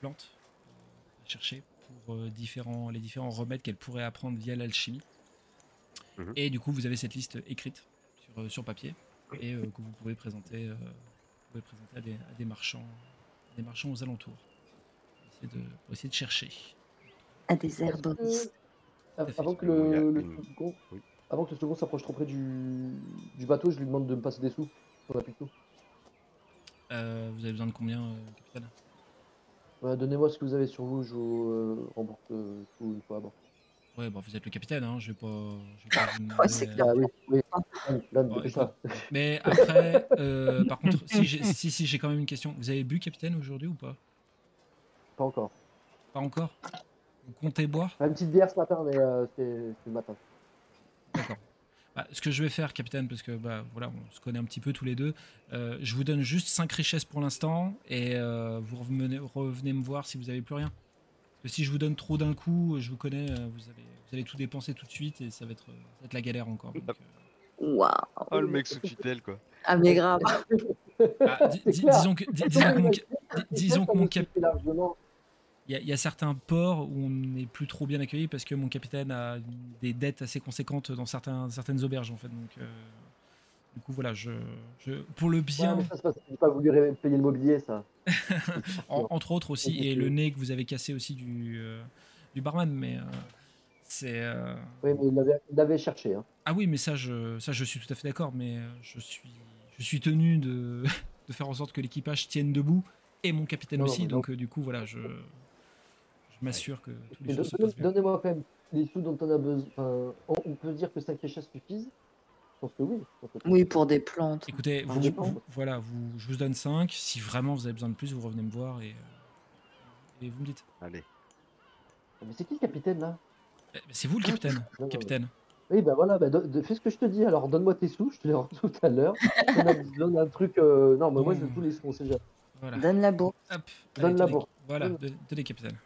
plantes à chercher pour différents, les différents remèdes qu'elle pourrait apprendre via l'alchimie. Mhm. Et du coup, vous avez cette liste écrite sur, sur papier et que vous pouvez présenter, vous pouvez présenter à, des, à des marchands, des marchands aux alentours. Essayer de, pour essayer de chercher. À des herboristes. Avant que le, le second, avant que le second s'approche trop près du, du, bateau, je lui demande de me passer des sous. On a plus de sous. Euh, vous avez besoin de combien, euh, capitaine Donnez-moi ce que vous avez sur vous, je vous euh, rembourse euh, tout une fois à bord. Ouais, bah, vous êtes le capitaine, hein, je vais pas. Je vais pas vous ouais, c'est clair. Ah, oui, oui. Là, ouais, ça. Mais après, euh, par contre, si j'ai si, si, j'ai quand même une question. Vous avez bu, capitaine, aujourd'hui ou pas? Pas encore. Pas encore? Vous comptez boire? Une petite bière ce matin, mais euh, c'est le matin. D'accord. Bah, ce que je vais faire, capitaine, parce que bah, voilà, on se connaît un petit peu tous les deux, euh, je vous donne juste 5 richesses pour l'instant et euh, vous revenez, revenez, me voir si vous n'avez plus rien. Parce que si je vous donne trop d'un coup, je vous connais, euh, vous allez, vous allez tout dépenser tout de suite et ça va être, ça va être la galère encore. Donc, euh. Waouh Oh, le mec sous tutelle, quoi. Ah, mais grave. Ah, di- di- disons que, di- disons que mon, disons que mon cap-. Il y, a- il y a certains ports où on n'est plus trop bien accueilli parce que mon capitaine a des dettes assez conséquentes dans certains, certaines auberges en fait. Donc, euh, du coup, voilà, je, je- pour le Ouais, bien, mais ça, que j'ai pas voulu payer le mobilier, ça. en- entre autres aussi, et le nez que vous avez cassé aussi du, euh, du barman, mais euh, c'est. Oui, mais il l'avait cherché. Hein. Ah oui, mais ça, je, ça, je suis tout à fait d'accord, mais je suis, je suis tenu de, de faire en sorte que l'équipage tienne debout et mon capitaine Non, aussi. mais non. Donc, du coup, voilà, je, je m'assure que tous les choses. Donnez-moi quand même les sous dont on a besoin. Enfin, on, peut dire que 5 richesses suffisent Je pense que oui. Je pense que- Oui, pour des plantes. Écoutez, vous, voilà, vous, je vous donne 5. Si vraiment vous avez besoin de plus, vous revenez me voir et, euh, et vous me dites. Allez. Mais c'est qui le capitaine là? Eh, C'est vous le capitaine. Non, non, capitaine. Oui, bah voilà, bah, do- de- fais ce que je te dis. Alors, donne-moi tes sous, je te les rends tout à l'heure. Donne, un- donne un truc. euh, Non, mais moi, je veux tous les sous, on sait déjà. Voilà. Donne la bourse. Hop, Donne allez, la bourse. Voilà, Donne. de- tenez, capitaine.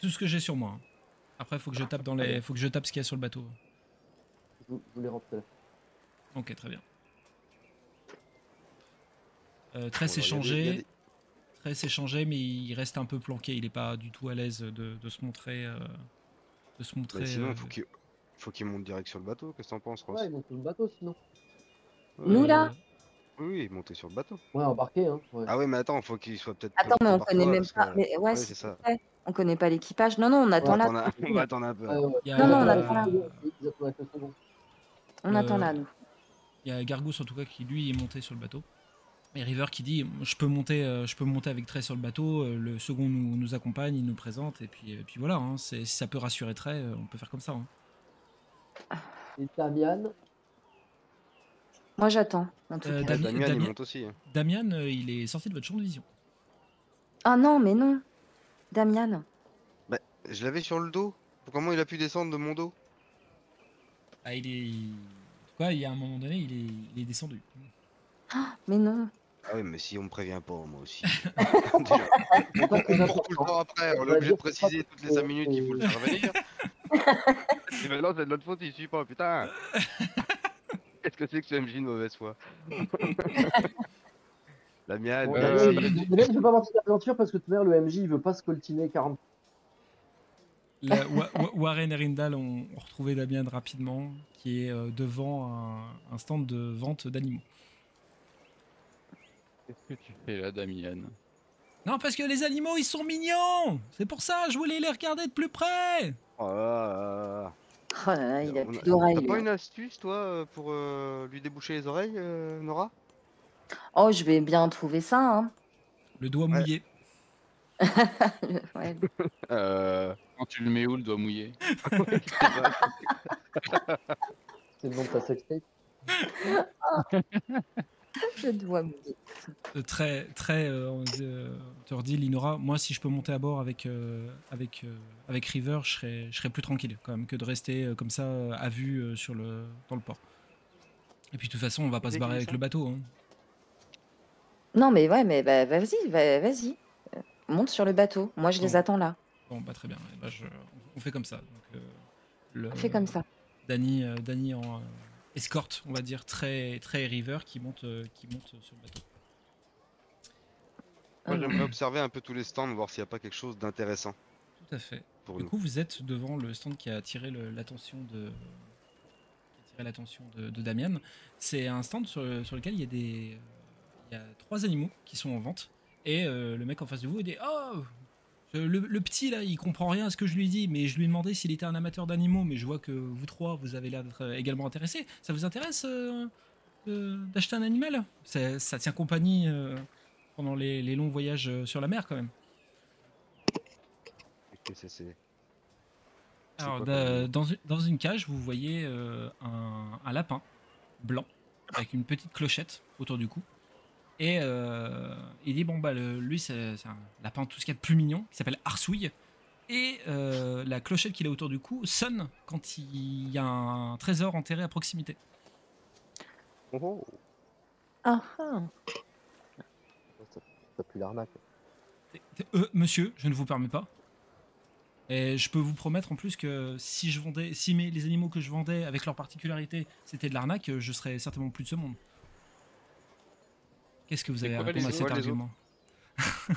Tout ce que j'ai sur moi. hein. Après, il faut que je tape dans les, faut que je tape ce qu'il y a sur le bateau. Je vous, les l'heure. Ok, très bien. Euh, très il il échangé, des- très échangé, mais il reste un peu planqué. Il n'est pas du tout à l'aise de, de se montrer, euh, de se montrer. Bah, sinon, euh, il faut qu'il faut qu'il monte direct sur le bateau. Qu'est-ce que t'en penses, Ross? Ouais, ils montent sur le bateau sinon. Nous, là? Euh, Oui, oui, monter sur le bateau. Ouais, embarqué, hein. Ouais. Ah ouais, mais attends, faut qu'il soit peut-être. Attends, mais on connaît même pas. Mais ouais, Ouais, c'est c'est ça. vrai. On connaît pas l'équipage. Non, non, on attend On là. attend on va attendre un peu. Non, non, on attend là. On attend Euh, là, nous. il y a Gargous en tout cas qui lui est monté sur le bateau. Et River qui dit je peux monter, euh, je peux monter avec Trey sur le bateau. euh, le second nous, nous accompagne, il nous présente et puis, et puis voilà. hein, c'est- si ça peut rassurer Trey, on peut faire comme ça. hein. Et Damian, Moi, j'attends. En tout Euh, cas. Dami- Damien, il monte aussi. Damian, il est sorti de votre champ de vision. Ah non, mais non. Damian. Je l'avais sur le dos. Comment il a pu descendre de mon dos? Ah, il est. Quoi, il y a un moment donné, il est, il est descendu. Mais non. Ah oui, mais si on me prévient pas, moi aussi. Déjà. On court tout le temps après, on est obligé de préciser toutes les 5 minutes qu'il faut le faire venir. Et maintenant, c'est de notre faute, il suit pas, putain. Qu'est-ce que c'est que ce MJ de mauvaise foi? La mienne. Bon, euh, je vais pas partir d'aventure parce que tout à l'heure, le MJ, il veut pas se coltiner 40 La- Wa- Wa- Warren et Rindal ont, ont retrouvé Damien rapidement, qui est euh, devant un, un stand de vente d'animaux. Qu'est-ce que tu fais là, Damien? Non, parce que les animaux, ils sont mignons C'est pour ça, je voulais les regarder de plus près oh là là. Oh là là, il a On plus d'oreilles. T'as pas une astuce, toi, euh, pour euh, lui déboucher les oreilles, euh, Nora? Oh, je vais bien trouver ça. Hein. Le doigt Ouais. mouillé. Ouais. euh... Quand tu le mets où, le doigt mouillé? C'est le nom de ta sextape. Je dois dire. Euh, très, très, euh, on euh, te redit, Linora, moi, si je peux monter à bord avec, euh, avec, euh, avec River, je serais, je serais plus tranquille, quand même, que de rester euh, comme ça, euh, à vue euh, sur le, dans le port. Et puis, de toute façon, on va pas se barrer avec ça le bateau. hein. Non, mais ouais, mais bah, vas-y, va- vas-y. Euh, Monte sur le bateau. Moi, je les attends là. Bon, bah, très bien. Je- on fait comme ça. Donc, euh, le- On fait comme ça. Danny, euh, en euh, escorte, on va dire, très, très River qui monte, euh, qui monte sur le bateau. Moi, j'aimerais observer un peu tous les stands, voir s'il n'y a pas quelque chose d'intéressant Tout à fait. pour Du nous. coup, vous êtes devant le stand qui a attiré le- l'attention de, qui a attiré l'attention de, de Damian. C'est un stand sur, sur lequel il y a des, il y a trois animaux qui sont en vente. Et euh, le mec en face de vous il dit Oh le, le petit là, il comprend rien à ce que je lui dis, mais je lui ai demandé s'il était un amateur d'animaux, mais je vois que vous trois, vous avez l'air d'être également intéressés. Ça vous intéresse euh, d'acheter un animal? Ça- Ça tient compagnie euh, pendant les, les longs voyages euh, sur la mer quand même. C'est- Alors, dans, une- dans une cage, vous voyez euh, un, un lapin blanc avec une petite clochette autour du cou. Et euh, il dit bon bah le- lui c'est un lapin tout ce qu'il y a de plus mignon qui s'appelle Arsouille. Et euh, la clochette qu'il a autour du cou sonne quand il y a un trésor enterré à proximité. Oh, oh. Ah, ah. Ça, ça pue l'arnaque. Euh, monsieur, je ne vous permets pas. Et je peux vous promettre en plus que si je vendais, si mes, les animaux que je vendais avec leurs particularités c'était de l'arnaque, je serais certainement plus de ce monde. Qu'est-ce que vous avez à répondre à cet argument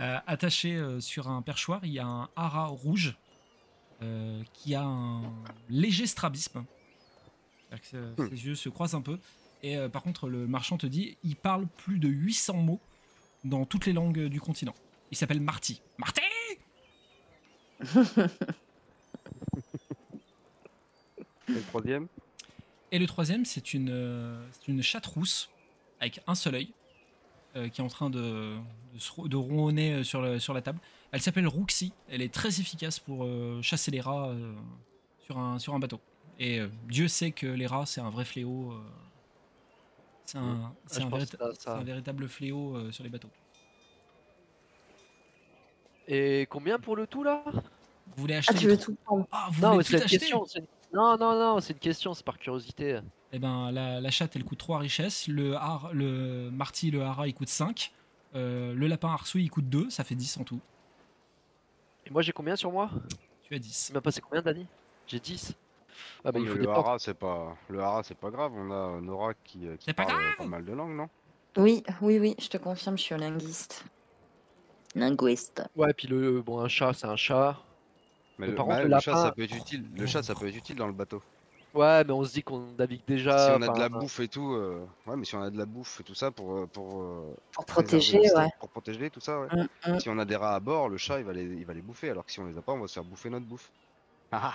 Euh, Attaché euh, sur un perchoir, il y a un hara rouge euh, qui a un léger strabisme. C'est-à-dire que euh, Hmm. ses yeux se croisent un peu. Et euh, par contre, le marchand te dit, il parle plus de 800 mots dans toutes les langues du continent. Il s'appelle Marty. Marty Et le troisième? Et le troisième, c'est une, euh, c'est une chatte rousse avec un seul œil euh, qui est en train de, de, ronronner euh, sur, le- sur la table. Elle s'appelle Roxy. Elle est très efficace pour euh, chasser les rats euh, sur, un, sur un bateau. Et euh, Dieu sait que les rats, c'est un vrai fléau. euh, c'est un, vérit- ça. véritable fléau euh, sur les bateaux. Et combien pour le tout là? Vous voulez Ah, acheter tu les veux trois- tout prendre Ah, vous Non, voulez mais c'est tout une acheter question. une- Non, non, non, c'est une question, c'est par curiosité. Eh ben, la, la chatte, elle coûte 3 richesses. Le, har, le marty, le hara, il coûte 5. le lapin arsouille, il coûte 2. Ça fait 10 en tout. Et moi j'ai combien sur moi? Tu as 10. Tu m'as passé combien, Dani? J'ai 10. Ah bah il faut le des hara, c'est pas le hara, c'est pas grave. On a Nora qui, euh, qui pas parle grave pas mal de langues, non? Oui, oui, oui, je te confirme, je suis linguiste. Linguiste. Ouais, puis le bon un chat, c'est un chat. Mais le, par bah, contre, le le chat, lapin- ça peut être utile. Le chat, ça peut être utile dans le bateau. Ouais, mais on se dit qu'on navigue déjà. si on a de la bouffe et tout, euh, ouais, mais si on a de la bouffe et tout ça pour euh, pour euh, Pour protéger, ouais. pour protéger tout ça, ouais. Mm, mm. Si on a des rats à bord, le chat, il va les, il va les bouffer. Alors que si on les a pas, on va se faire bouffer notre bouffe. Ah ah.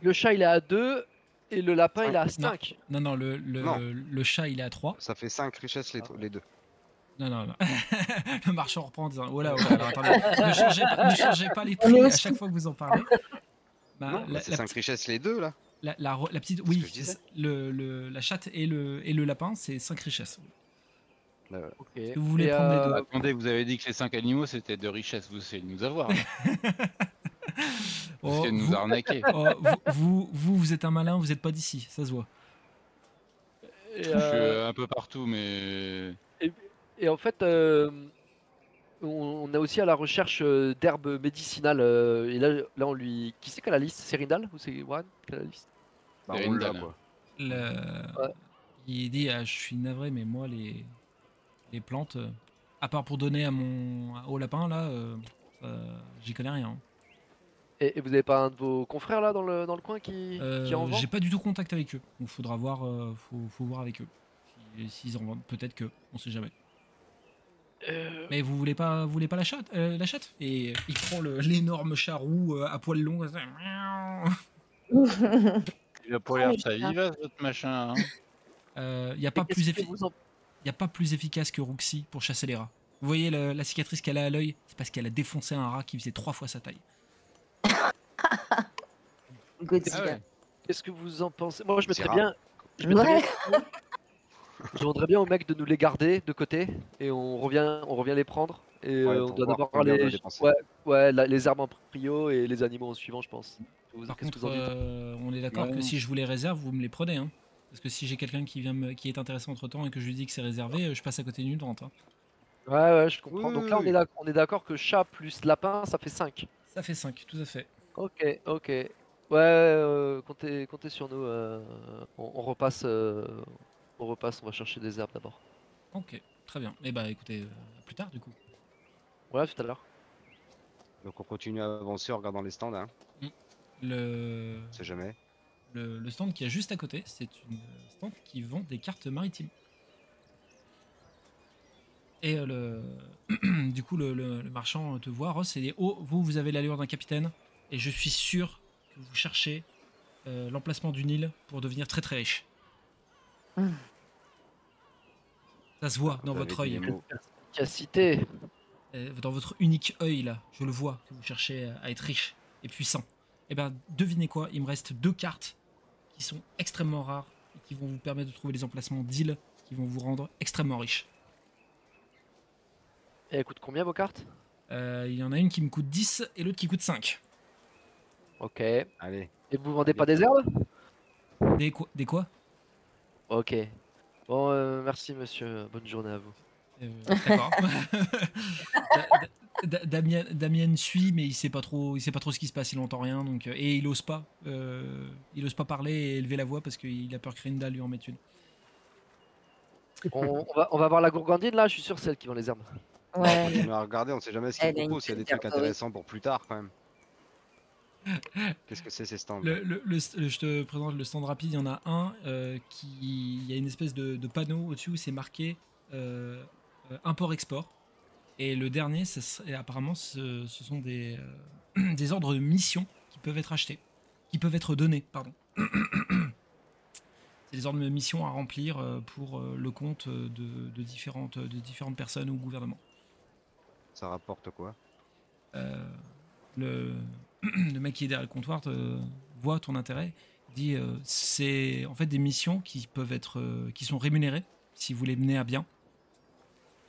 Le chat il est à 2 et le lapin il est à Non. 5. Non, non, le, le, Non. le chat, il est à 3. Ça fait 5 richesses les, Ah. les deux. Non, non, non. le marchand reprend en disant Oh là, oh là, alors attendez, ne changez, pas, ne changez pas les prix à chaque fois que vous en parlez. Bah, non, la, c'est la 5 petite- richesses les deux là. la- la la petite. Oui, le, le- la chatte et le, et le lapin, c'est 5 richesses. Bah, ouais. Ok. que vous voulez Et, prendre les euh, deux? Attendez, vous avez dit que les 5 animaux c'était de richesse, vous essayez de nous avoir. Vous Oh, essayez de nous vous, arnaquer. oh, vous, vous, vous, vous êtes un malin, vous n'êtes pas d'ici, ça se voit. et, Je suis euh, euh, un peu partout, mais et en fait, euh, on, est aussi à la recherche euh, d'herbes médicinales. euh, et là, là, on lui. Qui c'est qui a la liste? C'est Rindal ou c'est Warren qui a la liste? Bah, on l'a Rindal. quoi. Le- Ouais. Il dit ah, Je suis navré, mais moi, les, les plantes, euh, à part pour donner à mon, au lapin, là, euh, euh, j'y connais rien. et, et vous avez pas un de vos confrères là dans le, dans le coin qui, Euh, qui en vend? J'ai pas du tout contact avec eux, donc faudra voir, euh, faut, faut voir avec eux. Si- S'ils en vendent, peut-être que, on sait jamais. Euh, Mais vous voulez pas, vous voulez pas la chatte, euh, la chatte? Et il prend l'énorme chat roux euh, à poil long. ça. il a pas l'air putain. vivace votre machin. hein. Euh, y a pas plus en- y a pas plus efficace que Roxy pour chasser les rats. Vous voyez la cicatrice qu'elle a à l'œil? C'est parce qu'elle a défoncé un rat qui faisait trois fois sa taille. Godzilla. Ah ouais. Qu'est-ce que vous en pensez? Moi, je mettrais bien. Je mettrais Ouais. bien- je demanderais bien au mec de nous les garder de côté et on revient, on revient les prendre. Et Ouais, euh, on doit d'abord les, ouais, ouais, la- les arbres en prio et les animaux en suivant, je pense. Vous- Par contre, vous en dites euh, on est d'accord que si je vous les réserve, vous me les prenez. Hein. Parce que si j'ai quelqu'un qui vient me- qui est intéressé entre temps et que je lui dis que c'est réservé, euh, je passe à côté d'une vente. hein. Ouais, ouais, je comprends. Oui, Donc là, on oui. est, d'ac- on est d'accord que chat plus lapin, ça fait 5. Ça fait 5, tout à fait. Ok, ok. Ouais, euh, comptez, comptez sur nous. euh, on, on repasse, euh, on repasse, on va chercher des herbes d'abord. Ok, très bien. Et bah écoutez, euh, à plus tard du coup. Ouais, tout à l'heure. Donc on continue à avancer en regardant les stands, hein. Le, On sait jamais. le, le stand qui est juste à côté, c'est une stand qui vend des cartes maritimes. Et euh, le, du coup, le, le- le marchand te voit, Ross, et dit Oh, vous, vous avez l'allure d'un capitaine, et je suis sûr que vous cherchez euh, l'emplacement d'une île pour devenir très très riche. Ça se voit dans Vous avez votre œil. les mots. Qui a cité Euh, dans votre unique œil là, je le vois que vous cherchez à être riche et puissant. Et ben devinez quoi, il me reste deux cartes qui sont extrêmement rares et qui vont vous permettre de trouver des emplacements d'îles qui vont vous rendre extrêmement riche. Et elle coûte combien vos cartes? Euh, il y en a une qui me coûte 10 et l'autre qui coûte 5. Ok. Et Allez. vous vendez pas des herbes? Des quoi, des quoi? Ok. Bon, euh, merci monsieur. Bonne journée à vous. Euh, D'accord. Damien, Damien suit, mais il sait pas trop, il sait pas trop ce qui se passe, il entend rien, donc euh, et il ose pas, euh, il ose pas parler et élever la voix parce qu'il a peur que Rinda lui en mette une. On, on va, on va voir la gourgandine là, je suis sûr c'est elle qui vend les herbes. On Ouais. continue à regarder, on sait jamais ce une proposent, s'il y a des trucs intéressants pour plus tard quand même. Qu'est-ce que c'est ces stands Le, le- le- le- je te présente le stand rapide, il y en a un euh, qui. Il y a une espèce de, de panneau au-dessus où c'est marqué euh, euh, import-export. Et le dernier, serait- apparemment, ce, ce sont des, euh, des ordres de mission qui peuvent être achetés. Qui peuvent être donnés, pardon. c'est des ordres de mission à remplir pour le compte de, de différentes, de différentes personnes ou gouvernements. Ça rapporte quoi? Le, le mec qui est derrière le comptoir te voit ton intérêt, dit euh, c'est en fait des missions qui peuvent être euh, qui sont rémunérées si vous les menez à bien.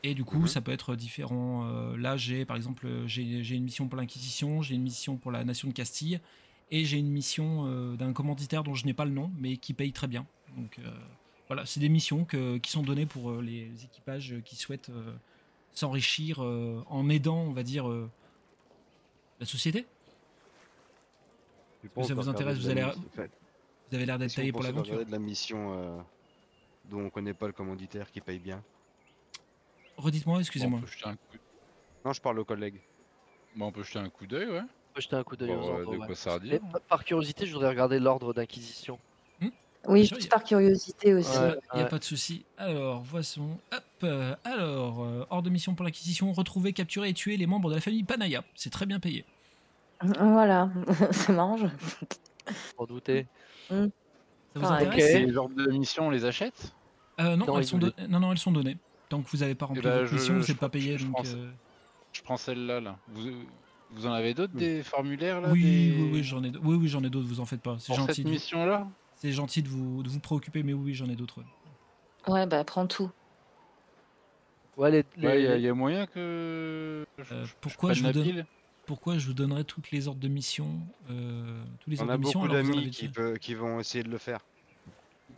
Et du coup, Mhm. ça peut être différent. euh, là, j'ai par exemple, j'ai j'ai une mission pour l'Inquisition, j'ai une mission pour la Nation de Castille, et j'ai une mission d'un commanditaire dont je n'ai pas le nom, mais qui paye très bien. Donc voilà, c'est des missions que- qui sont données pour les équipages qui souhaitent s'enrichir en aidant, on va dire, la société. Tu que ça vous intéresse, vous allez- Vous avez l'air d'être on taillé pour l'aventure. de la mission euh, dont on connaît pas le commanditaire qui paye bien. Redites-moi, excusez-moi. on, peut. Non, je parle aux collègues. bon, on peut jeter un coup d'œil, ouais. Moi, jeter un coup d'œil aux euh, ordres. ouais. ça par- curiosité, je voudrais regarder l'ordre d'inquisition. Oui, Sûr, juste par curiosité aussi. Ouais. Il n'y a pas de souci. Alors, voici. Hop. euh, alors, euh, hors de mission pour l'acquisition, retrouver, capturer et tuer les membres de la famille Panaya. C'est très bien payé. Voilà, ça m'arrange. Pour douter. Ça vous Pareil. intéresse ordres de mission, on les achète Euh, non, elles sont voulaient- don- non, non, elles sont données. Tant que vous n'avez pas rempli ben, votre je- mission, vous je n'êtes pas prends- payé. je donc, prends ça. euh, Je prends celle-là, là. Vous, vous en avez d'autres, des formulaires, là oui, des- oui, oui, j'en ai, oui, oui, j'en ai d'autres. Vous en faites pas. C'est Pour gentil. cette de vous- mission-là C'est gentil de vous, de vous préoccuper, mais oui, oui, j'en ai d'autres. Ouais, bah prends tout. Ouais, les, les- Ouais, il y, a- y a moyen que. je- Euh, je- pourquoi prenne je la vous donne- pile Pourquoi je vous donnerai toutes les ordres de mission euh, Tous les On ordres a de mission. beaucoup d'amis qui, vont essayer de le faire.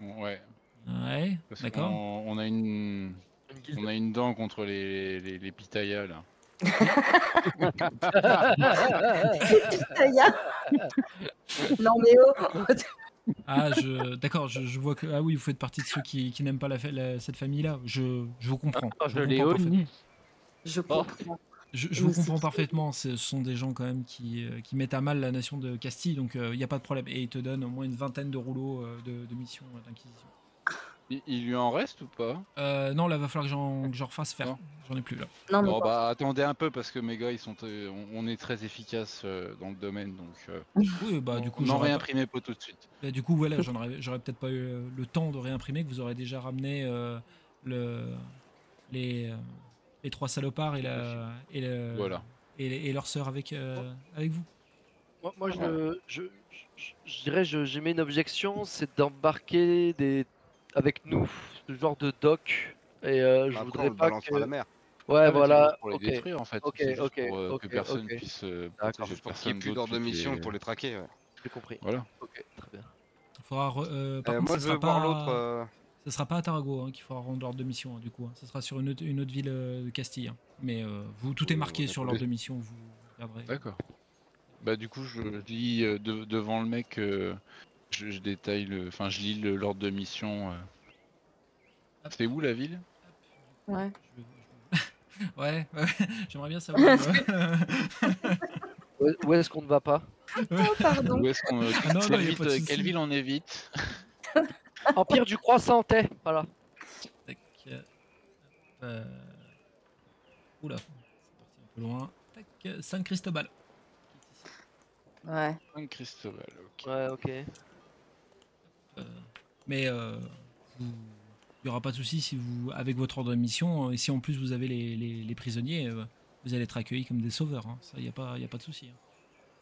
Ouais. Ouais, d'accord. on a une. On a une dent contre les, les, les pitayas, là. non mais oh Ah, je, d'accord, je, je vois que ah oui, vous faites partie de ceux qui, qui n'aiment pas la, fa- la- cette famille-là. Je, je vous comprends. Ah, je je comprends. Je comprends. Je, vous comprends parfaitement. Ce sont des gens quand même qui, euh, qui mettent à mal la nation de Castille, donc il n'y a pas de problème. Et ils te donnent au moins une vingtaine de rouleaux euh, de, de missions euh, d'inquisition. Il, il lui en reste ou pas? Euh, non, là, va falloir que j'en que j'en refasse faire. Non. J'en ai plus là. Non Bon, bah attendez un peu parce que mes gars, ils sont, euh, on, on est très efficaces euh, dans le domaine, donc euh, Oui, bah du coup, on en j'aurais pas- tout de suite. Bah, du coup, voilà, j'en aurais, j'aurais peut-être pas eu euh, le temps de réimprimer, que vous aurez déjà ramené euh, le, les, euh, les trois salopards et, la, et, le- Voilà. et, leur sœur avec, euh, avec vous. Moi, moi, je, je, je, je dirais, je- j'émets une objection, c'est d'embarquer des avec nous ce genre de doc. Et euh, je Après, voudrais pas que. à la mer. Ouais, Ah, voilà. juste Pour les ok. détruire en fait. Ok, C'est juste ok, pour euh, ok, que personne puisse. euh, Juste pour qu'il n'y ait personne plus d'ordre de mission les- pour les traquer. ouais. J'ai compris. Voilà. Ok, très bien. Faudra re- euh, par Euh, contre, moi, je veux voir pas, l'autre. Ce sera pas à Tarago hein, qu'il faudra rendre l'ordre de mission, hein, du coup. hein. Ce sera sur une autre, une autre ville euh, de Castille. hein. Mais euh, vous, tout est marqué sur l'ordre de- mission, vous regarderez. D'accord. Bah du coup, je lis euh, de- devant le mec, euh, je, je détaille le, enfin je lis l'ordre de mission. euh. C'est où la ville? Ouais. Je- je- Ouais, ouais, j'aimerais bien savoir. euh, Où est-ce qu'on ne va pas? Oh, pardon. Où est-ce qu'on. Ah non, non, quelle ville on évite? Empire du croissantais, voilà. Tac. euh, euh, Oula, c'est parti un peu loin. Tac, euh, San Cristobal. Ouais. San Cristobal, ok. Ouais, ok. Euh, mais euh, vous- il n'y aura pas de souci si vous, avec votre ordre de mission, et si en plus vous avez les, les- les prisonniers, vous allez être accueillis comme des sauveurs. hein. Ça, il n'y a, pas- y a pas de souci. hein.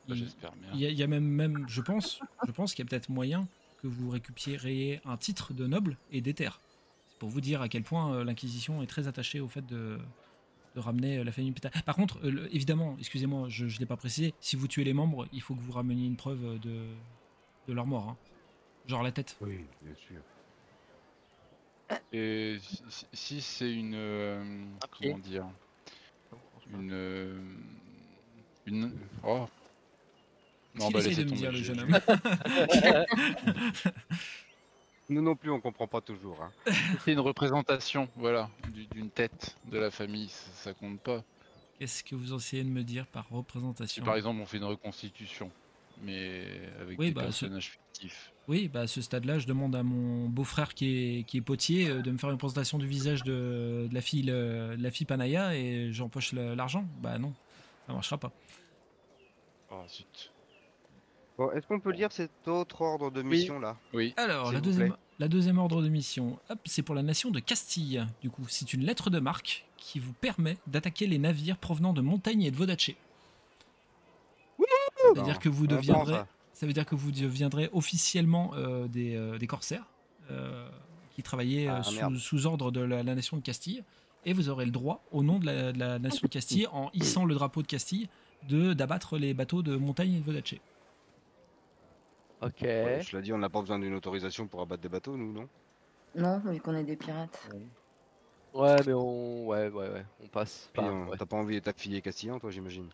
Bah, J'espère bien. Il y, a- il y a même, même, je pense, je pense qu'il y a peut-être moyen que vous récupériez un titre de noble et des terres. C'est pour vous dire à quel point euh, l'Inquisition est très attachée au fait de, de ramener euh, la famille Pétain. Par contre, euh, le- évidemment, excusez-moi, je ne l'ai pas précisé, si vous tuez les membres, il faut que vous rameniez une preuve de, de leur mort. hein. Genre la tête. Oui, bien sûr. Et si, c'est une. euh, comment dire Une. euh, Une. Oh Qu'est-ce qu'il bah, de me dire, le jeune homme Nous non plus, on comprend pas toujours. Hein. C'est une représentation, voilà, du- d'une tête de la famille, ça, ça compte pas. Qu'est-ce que vous essayez de me dire par Si représentation par exemple on fait une reconstitution, mais avec Oui, des bah, ce- personnages fictifs. Oui, bah à ce stade-là, je demande à mon beau-frère qui est, qui est potier euh, de me faire une présentation du visage de, de la fille de la fille Panaya et j'empoche l'argent. Bah non, ça marchera pas. Oh zut. Bon, est-ce qu'on peut lire cet autre ordre de mission là Oui, Alors, la vous deuxième, plaît. la deuxième ordre de mission, hop, c'est pour la nation de Castille. Du coup, c'est une lettre de marque qui vous permet d'attaquer les navires provenant de Montagne et de Vodacé. C'est-à-dire que vous On prend deviendrez, ça. ça veut dire que vous deviendrez officiellement euh, des, euh, des corsaires euh, qui travaillaient Ah, sous, ordre de la, la nation de Castille. Et vous aurez le droit, au nom de la, de la nation de Castille, en hissant le drapeau de Castille, de d'abattre les bateaux de Montagne et de Vodacé. Ok. Ouais, je l'ai dit, on n'a pas besoin d'une autorisation pour abattre des bateaux, nous, non? Non, vu qu'on est des pirates. Ouais, mais on. Ouais, ouais, ouais. On passe. On- ouais. T'as pas envie d'être affilié castillan, toi, j'imagine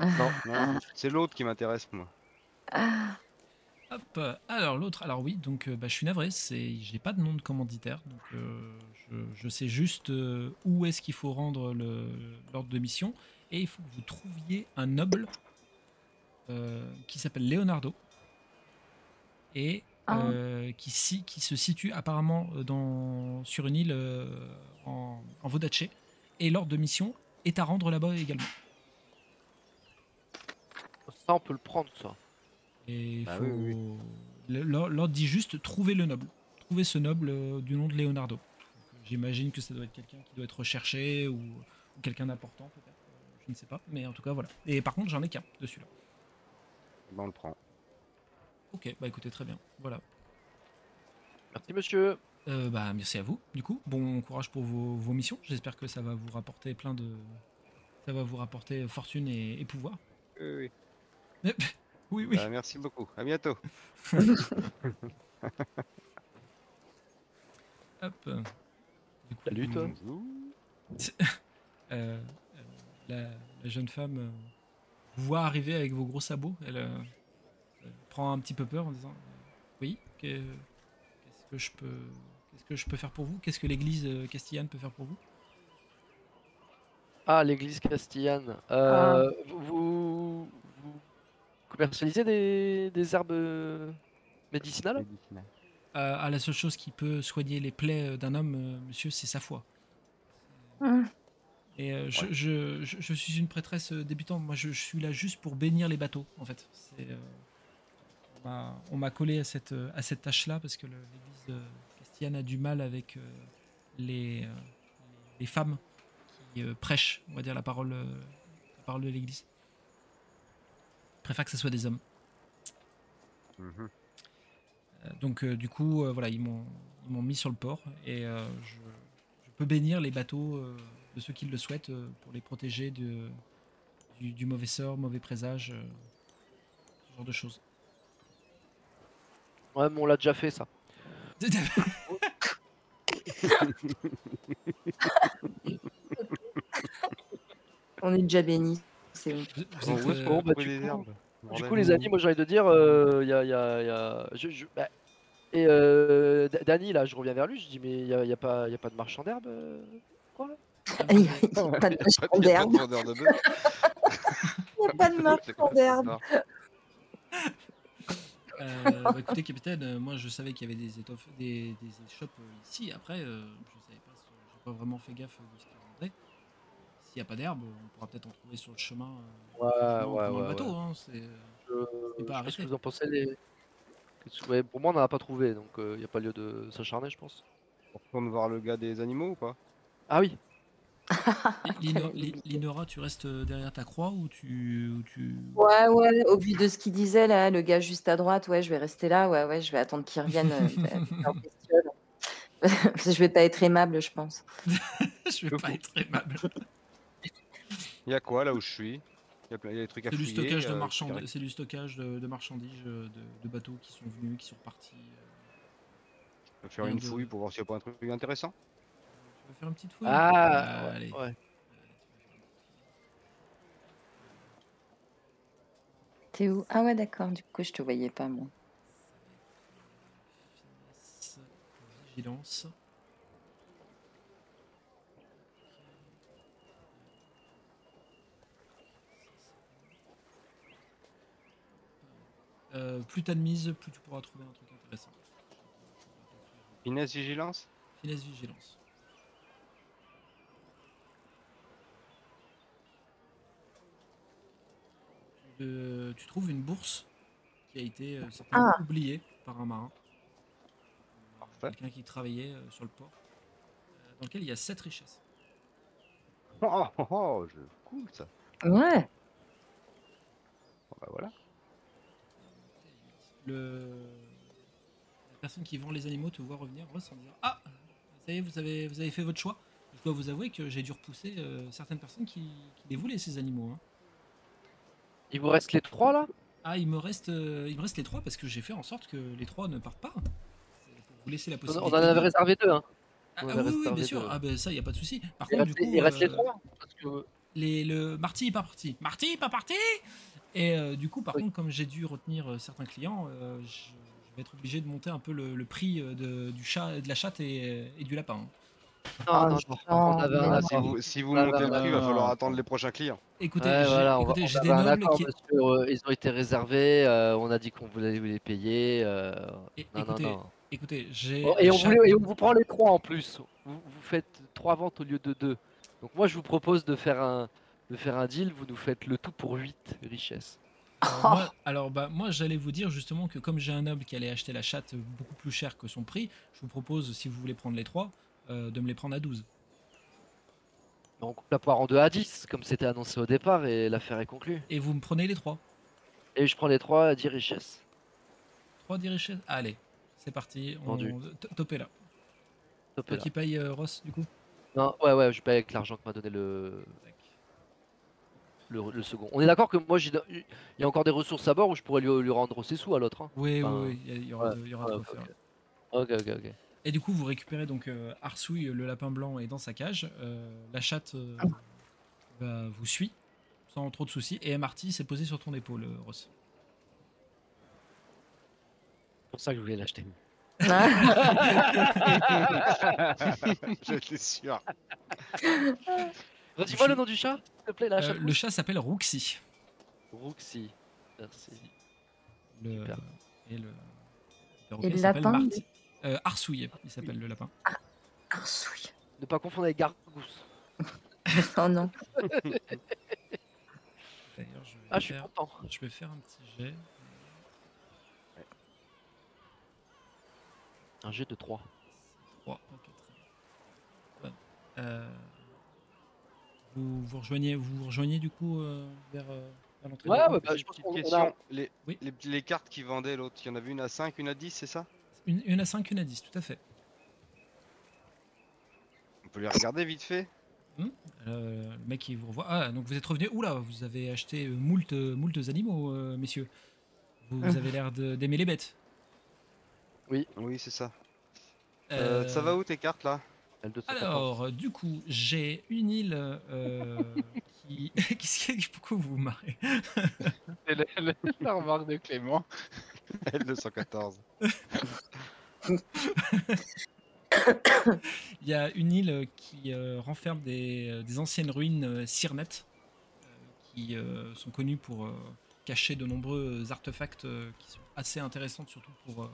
Non. Non, c'est l'autre qui m'intéresse, moi. Ah, Hop, euh, alors l'autre, alors oui, donc euh, bah, je suis navré, c'est, j'ai pas de nom de commanditaire, donc euh, je, je sais juste euh, où est-ce qu'il faut rendre l'ordre de mission, et il faut que vous trouviez un noble euh, qui s'appelle Leonardo, et Ah. euh, qui, si- qui se situe apparemment euh, dans, sur une île euh, en, en et l'ordre de mission est à rendre là-bas également. Ça, on peut le prendre, ça. Et Bah faut... oui, oui, le- l'or- L'ordre dit juste trouver le noble. Trouver ce noble euh, du nom de Leonardo. J'imagine que ça doit être quelqu'un qui doit être recherché ou, ou quelqu'un d'important peut-être. Je ne sais pas. Mais en tout cas, voilà. Et par contre, j'en ai qu'un de celui-là. On le prend. Ok, bah écoutez, très bien. Voilà. Merci, monsieur. Euh, bah merci à vous. Du coup, bon courage pour vos, vos missions. J'espère que ça va vous rapporter plein de... Ça va vous rapporter fortune et, et pouvoir. Oui, oui. Oui, oui. Bah, merci beaucoup. À bientôt. Hop. Du coup, Salut, toi. Euh, euh, la, la jeune femme vous voit arriver avec vos gros sabots. Elle prend un petit peu peur en disant euh, Oui, que- qu'est-ce que je peux, qu'est-ce que je peux faire pour vous? Qu'est-ce que l'Église euh, castillane peut faire pour vous? Ah, l'église castillane. Euh, vous, vous, vous commercialisez des, des herbes euh, médicinales? Médicinal. Euh, ah, La seule chose qui peut soigner les plaies d'un homme, monsieur, c'est sa foi. hum, Et euh, je, je- je- je suis une prêtresse débutante. Moi, je, je suis là juste pour bénir les bateaux, en fait. C'est, euh, on m'a- collé à cette, à cette tâche-là parce que l'Église castillane a du mal avec euh, les, euh, les femmes qui euh, prêchent, on va dire, la parole, la parole de l'Église. Je préfère que ce soit des hommes. Mhm. Euh, Donc, du coup, voilà, ils m'ont mis sur le port et je, je peux bénir les bateaux de ceux qui le souhaitent pour les protéger de, du, du mauvais sort, mauvais présage, ce genre de choses. Ouais, mais on l'a déjà fait, ça. on est déjà bénis. C'est bon. Vous- êtes, euh, bon, bah, du coup- herbes Du coup, les amis, moi, j'ai envie de dire, euh, il y a. y a- y a- je- je- bah, Et euh, Dany, là, je reviens vers lui, je dis, mais il n'y a, y a, pas- y a pas de marchand d'herbe euh, Quoi? Il n'y a pas de marchand Il y a pas d'herbe. Il n'y a pas de marchand d'herbe. Euh, bah, écoutez, capitaine, euh, moi je savais qu'il y avait des étoffes, des, des échoppes euh, ici. Après, euh, je savais pas, si- j'ai pas vraiment fait gaffe de ce qu'il vendait. S'il n'y a pas d'herbe, on pourra peut-être en trouver sur le chemin. euh, Ouais, sur ouais, ouais, le bateau. ouais. Hein, c'est- Je, C'est pas je sais que vous en pensez. Les... que- ouais, pour moi, on n'en a pas trouvé, donc il n'y a pas lieu de s'acharner, je pense. On retourne voir le gars des animaux ou pas? Ah oui, Linora, tu restes derrière ta croix ou tu. Ou tu... Ouais, ouais, au vu de ce qu'il disait là, le gars juste à droite, ouais, je vais rester là, ouais, ouais, je vais attendre qu'il revienne. euh, je vais pas être aimable, je pense. je vais pas être aimable. Il y a quoi là où je suis? Il y a des trucs à C'est du stockage de euh, c'est du stockage de, de marchandises, euh, de, de bateaux qui sont venus, qui sont partis. euh. Je vais faire une de- fouille pour voir s'il n'y a pas un truc intéressant? Tu veux faire une petite fouille ah, Allez. ouais, ouais. T'es où? Ah ouais, d'accord, du coup, je te voyais pas, moi. Finesse, vigilance. Euh, plus t'as de mise, plus tu pourras trouver un truc intéressant. Finesse, vigilance Finesse vigilance. Euh, tu trouves une bourse qui a été euh, certainement oubliée par un marin. Parfait. Quelqu'un qui travaillait euh, sur le port. euh, dans lequel il y a 7 richesses. Oh, oh, oh, je... cool ça. Ouais. Bon, bah voilà. Le... La personne qui vend les animaux te voit revenir en disant Ah Ça y est, vous avez, vous avez fait votre choix. Je dois vous avouer que j'ai dû repousser euh, certaines personnes qui, qui les voulaient, ces animaux. hein. Il vous reste les trois là? Ah, il me, reste, euh, il me reste les trois parce que j'ai fait en sorte que les trois ne partent pas. Pour vous laisser la possibilité. on en avait réservé deux. Hein. Ah, ah oui, oui, bien sûr. deux. Ah, ben ça, il n'y a pas de souci. Par Il contre, reste, du coup. il reste les euh, trois. Parce que les, le Marty est pas parti. Marty est pas parti Et euh, du coup, par Oui. contre, comme j'ai dû retenir certains clients, je, je vais être obligé de monter un peu le, le prix de, du chat, de la chatte et, et du lapin. hein. Non, Ah, non, non, Ah, Si vous, si vous montez le prix, il va falloir attendre les prochains clients. Écoutez, Ouais, j'ai voilà, on va- écoutez, on j'ai avait des un nobles accord, qui. parce que, euh, ils ont été réservés, euh, on a dit qu'on voulait les payer. euh, É- non, non, écoutez, non. écoutez, j'ai. Et, on et vous prend les trois en plus. Vous, vous faites trois ventes au lieu de deux. Donc moi je vous propose de faire un, de faire un deal, vous nous faites le tout pour 8 richesses. Alors, moi, alors, bah, moi, j'allais vous dire justement que comme j'ai un noble qui allait acheter la chatte beaucoup plus cher que son prix, je vous propose, si vous voulez prendre les trois, euh, de me les prendre à 12. On coupe la poire en deux à 10, comme c'était annoncé au départ, et l'affaire est conclue. Et vous me prenez les trois. Et je prends les trois à 10 richesses. 3 des richesses Allez, c'est parti. On... Vendu. t- Topez là. Top Toi là. qui paye euh, Ross, du coup? Non, ouais, ouais, je paye avec l'argent que m'a donné le, le, le second. On est d'accord que moi, j'ai- il y a encore des ressources à bord où je pourrais lui, lui rendre ses sous à l'autre. hein. Oui, Enfin, oui, oui, il y aura, ouais, de- il y aura ouais, de ok, quoi faire. ok. Ok, ok, ok. Et du coup, vous récupérez donc euh, Arsouille, le lapin blanc, est dans sa cage. Euh, la chatte euh, bah, vous suit sans trop de soucis. Et Marty s'est posé sur ton épaule, euh, Ross. C'est pour ça que je voulais l'acheter. J'étais sûr. Redis-moi le nom du chat, s'il te plaît, Euh, le chat s'appelle Rooksy. Roxy. Merci. Le... Super. Et le, Et lapin, Marty. Euh, Arsouille, il s'appelle le lapin. Arsouille. Ne pas confondre avec Gargousse. Oh non. D'ailleurs, je vais, Ah, je suis faire... content. je vais faire un petit jet. Un jet de 3. 3, ok, très bien. Ouais. Euh, vous, vous, rejoignez, vous vous rejoignez du coup euh, vers, euh, Ouais, ouais, bah, je pense question. a. Les, Oui. les, les cartes qui vendaient l'autre, il y en avait une à 5, une à 10, c'est ça? Une, une à 5, une à 10, tout à fait. On peut les regarder vite fait Euh, le mec il vous revoit. Ah, donc vous êtes revenu. Oula, vous avez acheté euh, moult, euh, moult animaux, euh, messieurs. Vous, vous avez l'air d'aimer les bêtes. Oui, c'est ça. Euh, ça va où tes cartes là? L214. Alors, du coup, j'ai une île euh, qui. Qu'est-ce qu'il y a Pourquoi vous vous marrez C'est la remarque de Clément. L214. Il y a une île qui euh, renferme des, euh, des anciennes ruines euh, Sirnet, euh, qui euh, sont connues pour euh, cacher de nombreux artefacts euh, qui sont assez intéressantes, surtout pour euh,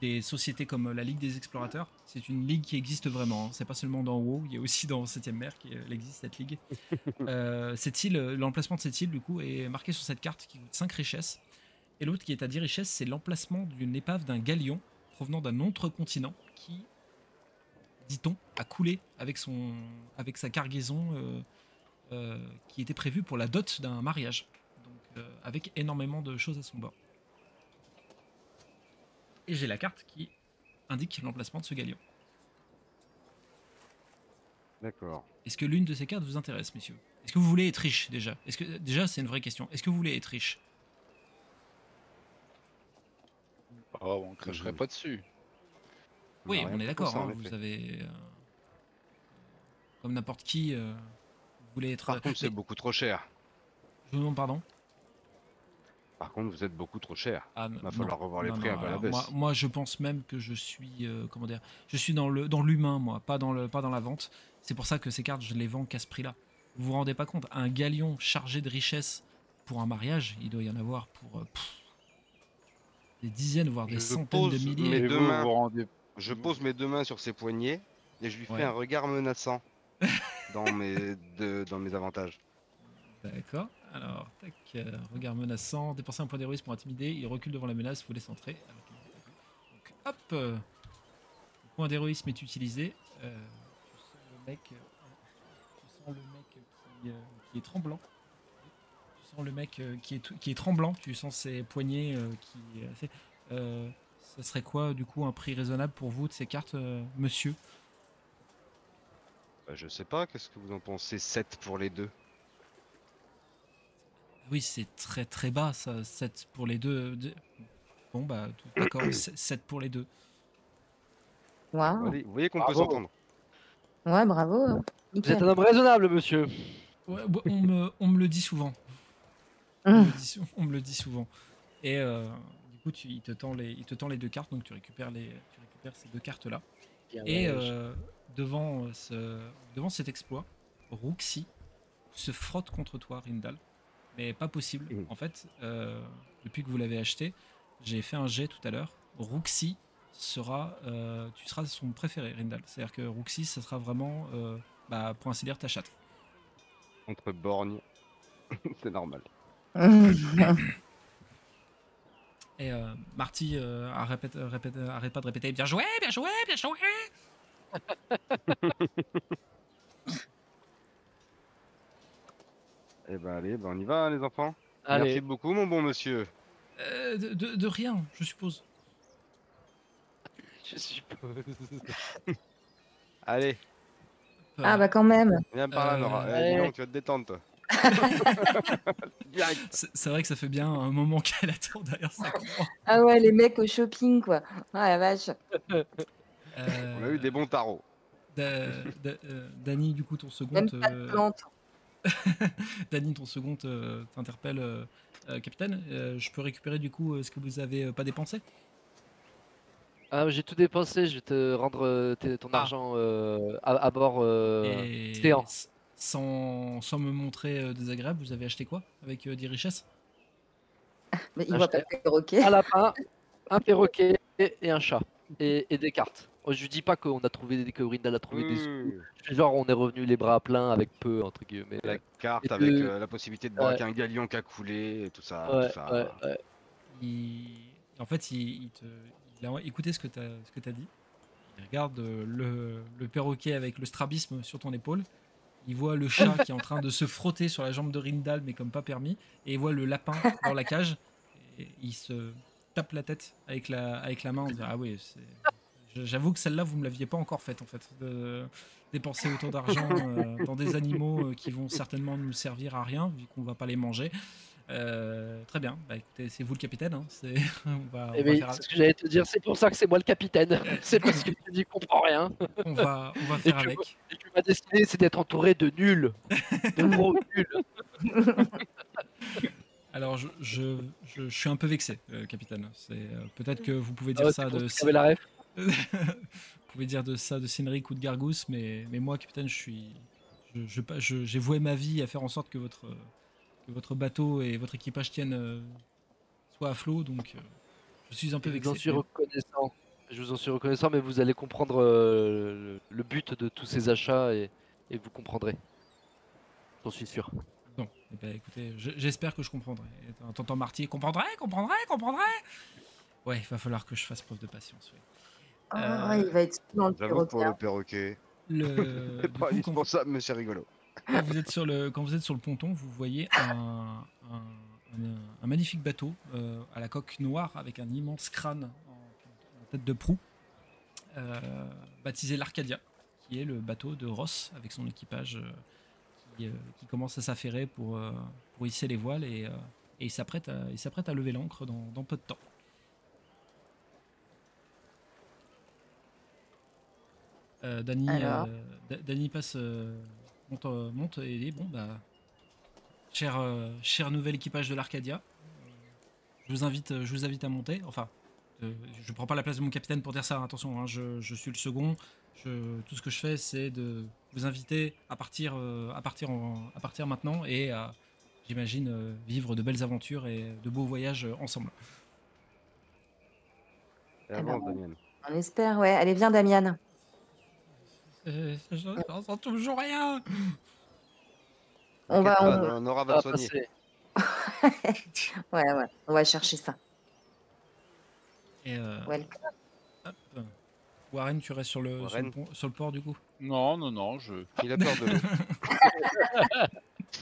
des sociétés comme la Ligue des Explorateurs. C'est une ligue qui existe vraiment, hein. c'est pas seulement dans WoW, il y a aussi dans 7ème mer qu'elle existe cette ligue. Euh, cette île, l'emplacement de cette île, du coup, est marqué sur cette carte qui coûte 5 richesses. Et l'autre qui est à 10 richesses, c'est l'emplacement d'une épave d'un galion provenant d'un autre continent qui, dit-on, a coulé avec, son, avec sa cargaison euh, euh, qui était prévue pour la dot d'un mariage. Donc, euh, avec énormément de choses à son bord. Et j'ai la carte qui indique l'emplacement de ce galion. D'accord. Est-ce que l'une de ces cartes vous intéresse, messieurs? Est-ce que vous voulez être riche déjà? Est-ce que déjà c'est une vraie question. Est-ce que vous voulez être riche? Oh, on cracherait pas dessus. Oui, on est d'accord. hein, vous avez euh, comme n'importe qui, euh, vous voulez être. Par contre, c'est Mais- beaucoup trop cher. Je vous demande pardon? Par contre, vous êtes beaucoup trop cher. Ah, Va non, falloir revoir les non, prix non, un peu à la baisse. Moi, moi, je pense même que je suis, euh, comment dire, je suis dans le dans l'humain, moi, pas dans le pas dans la vente. C'est pour ça que ces cartes, je les vends qu'à ce prix-là. Vous vous rendez pas compte Un galion chargé de richesses pour un mariage, il doit y en avoir pour euh, pff, des dizaines, voire des Je centaines de milliers. mes deux vous, mains. vous rendez... Je pose mes deux mains sur ses poignets et je lui fais Ouais. un regard menaçant dans mes de- dans mes avantages. D'accord. Alors, tac, euh, regard menaçant, dépenser un point d'héroïsme pour intimider, il recule devant la menace, vous laisse entrer. Donc, hop euh, Le point d'héroïsme est utilisé. Euh, tu sens le mec, euh, qui, est tremblant. Tu sens le mec qui, est, tremblant, tu sens ses poignets qui. ça serait quoi, du coup, un prix raisonnable pour vous de ces cartes, monsieur? Bah, je sais pas, qu'est-ce que vous en pensez? 7 pour les deux Oui, c'est très très bas, ça. 7 pour les deux. Bon, bah, tout- d'accord, 7 pour les deux. Allez, Vous voyez qu'on peut Bravo. s'entendre. Ouais, bravo. Vous Nickel. êtes un homme raisonnable, monsieur. Ouais, bah, on, me, on me le dit souvent. On me le dit, sou- on me le dit souvent. Et euh, du coup, tu, il, te tend les, il te tend les deux cartes, donc tu récupères, les, tu récupères ces deux cartes-là. Et euh, devant, euh, ce, devant cet exploit, Ruxi se frotte contre toi, Rindal. Mais pas possible. Mhm. En fait, euh, depuis que vous l'avez acheté, j'ai fait un jet tout à l'heure. Ruxi sera, euh, tu seras son préféré, Rindal. C'est-à-dire que Ruxi, ça sera vraiment, euh, bah, pour ainsi dire, ta chatte. Entre borgnes. C'est normal. Et euh, Marty arrête, répète, arrête pas de répéter Bien joué, bien joué, bien joué Eh ben allez, ben on y va hein, les enfants. Allez, Merci beaucoup mon bon monsieur. Euh, de, de- de rien, je suppose. je suppose. Allez, Ah bah quand même. viens par là Euh, Nora. Eh, dis allez. donc, tu vas te détendre toi. C'est vrai que ça fait bien un moment qu'elle attend derrière sa croix. Ah ouais, les mecs au shopping, quoi. Ah la vache. Euh, On a eu des bons tarots. Da- Da- euh, Dany, du coup, ton second, Même pas de euh, plantes. Dany, ton second euh, t'interpelle, euh, euh, capitaine. Euh, je peux récupérer du coup euh, ce que vous avez euh, pas dépensé? Ah, j'ai tout dépensé, je vais te rendre euh, ton Ah. argent euh, à, à bord. euh, sans, sans me montrer euh, désagréable, vous avez acheté quoi avec euh, des richesses? Mais il voit pas le perroquet. un lapin, un perroquet et, et un chat. Et, et des cartes. Oh, Je dis pas qu'on a trouvé des que Rindal a trouvé des sous. Je fais Genre on est revenu les bras pleins avec peu entre guillemets. La carte Et avec euh, la possibilité de braquer un galion qui a coulé et tout ça. Ouais, tout ça. ouais, ouais. il... En fait, il, il te... il a écouté ce que tu as, dit. Il regarde euh, le, le perroquet avec le strabisme sur ton épaule. Il voit le chat qui est en train de se frotter sur la jambe de Rindal, mais comme pas permis. Et il voit le lapin dans la cage. Et il se tape la tête avec la, avec la main en disant Ah oui, c'est- j'avoue que celle-là, vous me l'aviez pas encore faite en fait. De dépenser autant d'argent euh, dans des animaux euh, qui vont certainement nous servir à rien, vu qu'on va pas les manger. Euh, très bien, bah, écoutez, c'est vous le capitaine. hein, c'est- Eh faire, c'est ce que j'allais te dire, c'est pour ça que c'est moi le capitaine. c'est parce que tu n'y comprends rien. on va, on va faire avec. Et que ma destinée, c'est d'être entouré de nuls. De gros nuls. Alors, je, je, je- je suis un peu vexé, euh, capitaine. C'est euh, peut-être que vous pouvez Ah dire ouais, ça de. t'avais la ref Vous pouvez dire de ça de Cynric ou de Gargus, mais, mais moi, capitaine, je suis. Je, je, j'ai voué ma vie à faire en sorte que votre, que votre bateau et votre équipage tiennent euh, soit à flot, donc euh, je suis un peu vexé. Je vous en suis reconnaissant. Je vous en suis reconnaissant, mais vous allez comprendre euh, le, but de tous ces achats et, et vous comprendrez. J'en suis sûr. Non, eh ben, écoutez, j'espère que je comprendrai. Tonton Marty, comprendrai, comprendrai, comprendrai. Ouais, il va falloir que je fasse preuve de patience. Oui. Ah, il va être dans le perroquet. pour le perroquet. Le... C'est pas indispensable, mais c'est rigolo. Quand vous, êtes sur le, quand vous êtes sur le ponton, vous voyez un, un, magnifique bateau euh, à la coque noire avec un immense crâne en, tête de proue, euh, baptisé l'Arcadia, qui est le bateau de Ross avec son équipage euh, qui, qui, commence à s'affairer pour, pour hisser les voiles et, et il s'apprête à, à, lever l'ancre dans, dans peu de temps. Euh, Dany, euh, passe, euh, monte, monte, et dit bon bah, cher, cher nouvel équipage de l'Arcadia, je vous invite, je vous invite à monter. Enfin, je prends pas la place de mon capitaine pour dire ça. Hein, attention, hein, je, je, suis le second. Je, tout ce que je fais, c'est de vous inviter à partir, à partir, à partir maintenant et à, j'imagine, vivre de belles aventures et de beaux voyages ensemble. on espère, ouais. Allez, viens, Damian. Euh, J'entends toujours rien. On va. On, aura va soigner. ouais, ouais, on va chercher ça. Et euh, Warren, tu restes sur le, sur le, sur, le port du coup? Non, non, non, je. Il a peur de l'eau.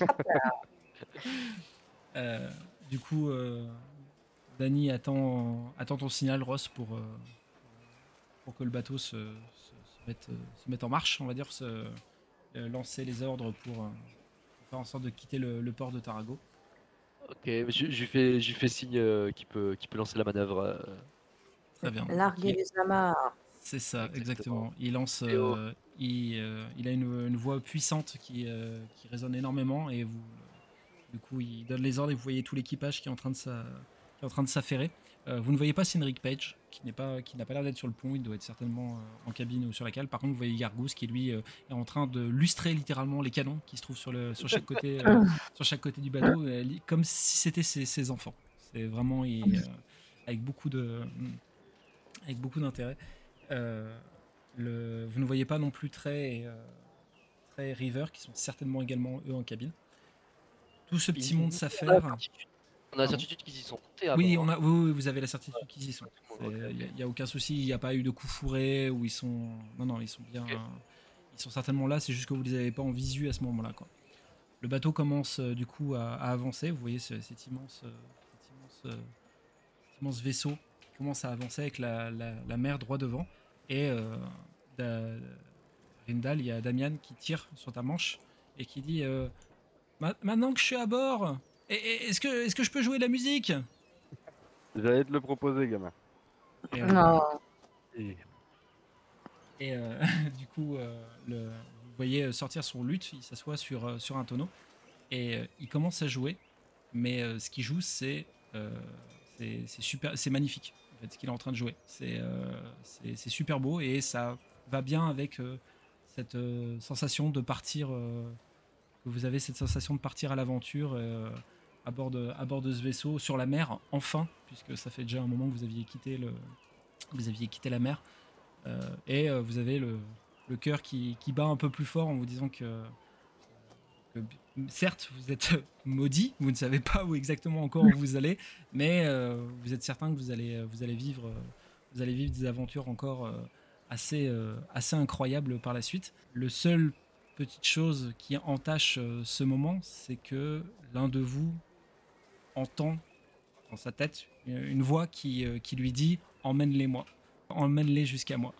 euh, du coup, euh, Dany attend, attend ton signal, Ross, pour, euh, pour que le bateau se, euh, se mettre, en marche, on va dire, se, euh, lancer les ordres pour, euh, faire en sorte de quitter le, port de Tarago. Ok, je, lui fais, fais signe qu'il peut, peut lancer la manœuvre. Très bien. Larguer les amarres. C'est ça, exactement. Il lance, il, il, a une, voix puissante qui, qui résonne énormément et vous, du coup, il donne les ordres et vous voyez tout l'équipage qui est en train de s'affairer. Euh, vous ne voyez pas Cynric Page, qui n'a pas, pas l'air d'être sur le pont, il doit être certainement euh, en cabine ou sur la cale. Par contre, vous voyez Gargous qui lui euh, est en train de lustrer littéralement les canons qui se trouvent sur, le, sur, chaque, côté, sur chaque côté du bateau, comme si c'était ses, enfants. C'est vraiment avec beaucoup de avec beaucoup d'intérêt. Le, vous ne voyez pas non plus très, très River, qui sont certainement également eux en cabine. Tout ce petit monde s'affaire. On a la certitude qu'ils y sont Oui, on a, oui, vous avez la certitude qu'ils y sont. Il n'y a, aucun souci, il n'y a pas eu de coup fourré où ils sont. Non, non, ils sont bien. Ils sont certainement là, c'est juste que vous ne les avez pas en visu à ce moment-là. Quoi. Le bateau commence euh, du coup à, avancer. Vous voyez cet, immense, euh, euh, immense, vaisseau qui commence à avancer avec la, mer droit devant. Et Rindal, il y a Damian qui tire sur ta manche et qui dit Maintenant que je suis à bord, est-ce que, est que je peux jouer de la musique? J'allais te le proposer, gamin. Et, euh, non. Et, euh, du coup, euh, le, vous voyez sortir son luth, il s'assoit sur, sur un tonneau et il commence à jouer. Mais ce qu'il joue, c'est c'est super, c'est magnifique. En fait, ce qu'il est en train de jouer, c'est c'est super beau et ça va bien avec cette sensation de partir. que vous avez cette sensation de partir à l'aventure à bord, de, à bord de ce vaisseau sur la mer, enfin, puisque ça fait déjà un moment que vous aviez quitté, le, vous aviez quitté la mer. Euh, et euh, vous avez le, le cœur qui, qui, bat un peu plus fort en vous disant que, certes, vous êtes maudit, vous ne savez pas où exactement encore où vous allez, mais euh, vous êtes certain que vous allez, vous allez, vivre, vous allez vivre des aventures encore assez, assez incroyables par la suite. Le seul petite chose qui entache ce moment, c'est que l'un de vous entend dans sa tête une voix qui, euh, qui lui dit emmène-les moi, emmène-les jusqu'à moi.